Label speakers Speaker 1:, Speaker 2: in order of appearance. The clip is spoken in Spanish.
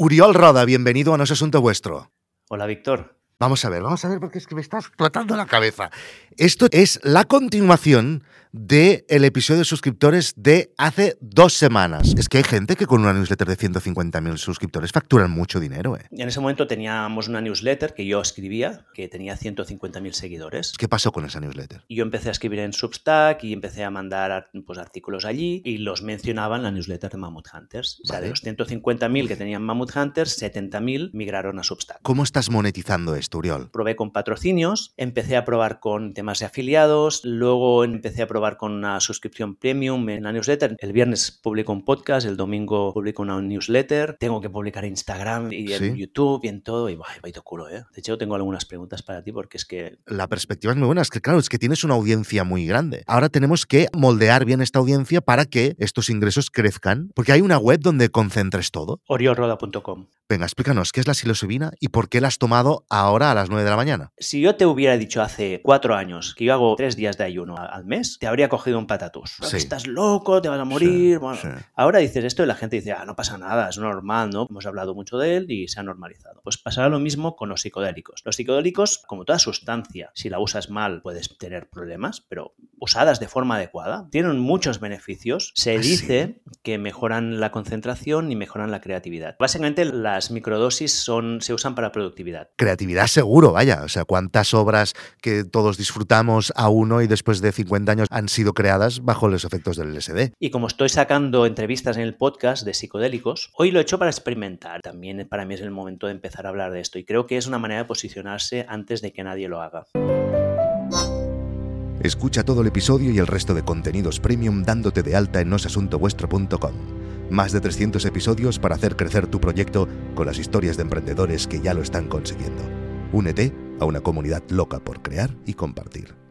Speaker 1: Uriol Roda, bienvenido a No es Asunto Vuestro.
Speaker 2: Hola, Víctor.
Speaker 1: Vamos a ver, vamos a ver porque es que me está explotando la cabeza. Esto es la continuación del el episodio de suscriptores de hace dos semanas. Es que hay gente que con una newsletter de 150.000 suscriptores facturan mucho dinero. ¿eh?
Speaker 2: En ese momento teníamos una newsletter que yo escribía, que tenía 150.000 seguidores.
Speaker 1: ¿Qué pasó con esa newsletter?
Speaker 2: Yo empecé a escribir en Substack y empecé a mandar pues, artículos allí y los mencionaba en la newsletter de Mammoth Hunters. O sea, de los 150.000 que tenían Mammoth Hunters, 70.000 migraron a Substack.
Speaker 1: ¿Cómo estás monetizando esto, Uriol?
Speaker 2: Probé con patrocinios, empecé a probar con temas de afiliados, luego empecé a probar con una suscripción premium en la newsletter. El viernes publico un podcast, el domingo publico una newsletter. Tengo que publicar en Instagram y en YouTube y en todo. Y vaya, vaya culo, ¿eh? De hecho, tengo algunas preguntas para ti porque es que...
Speaker 1: La perspectiva es muy buena. Es que, claro, es que tienes una audiencia muy grande. Ahora tenemos que moldear bien esta audiencia para que estos ingresos crezcan. Porque hay una web donde concentres todo.
Speaker 2: oriolroda.com
Speaker 1: Venga, explícanos, ¿qué es la psilocibina y por qué la has tomado ahora a las 9 de la mañana?
Speaker 2: Si yo te hubiera dicho hace cuatro años que yo hago tres días de ayuno al mes, te habría cogido un patatús. Estás loco, te vas a morir. bueno, ahora dices esto y la gente dice, ah, no pasa nada, es normal, ¿no? Hemos hablado mucho de él y se ha normalizado. Pues pasará lo mismo con los psicodélicos. Los psicodélicos, como toda sustancia, si la usas mal puedes tener problemas, pero usadas de forma adecuada, tienen muchos beneficios. Se
Speaker 1: ¿Ah,
Speaker 2: dice que mejoran la concentración y mejoran la creatividad. Básicamente la las microdosis son, se usan para productividad.
Speaker 1: Creatividad seguro, vaya. O sea, cuántas obras que todos disfrutamos a uno y después de 50 años han sido creadas bajo los efectos del LSD.
Speaker 2: Y como estoy sacando entrevistas en el podcast de psicodélicos, hoy lo he hecho para experimentar. También para mí es el momento de empezar a hablar de esto y creo que es una manera de posicionarse antes de que nadie lo haga.
Speaker 1: Escucha todo el episodio y el resto de contenidos premium dándote de alta en nosasuntovuestro.com. Más de 300 episodios para hacer crecer tu proyecto con las historias de emprendedores que ya lo están consiguiendo. Únete a una comunidad loca por crear y compartir.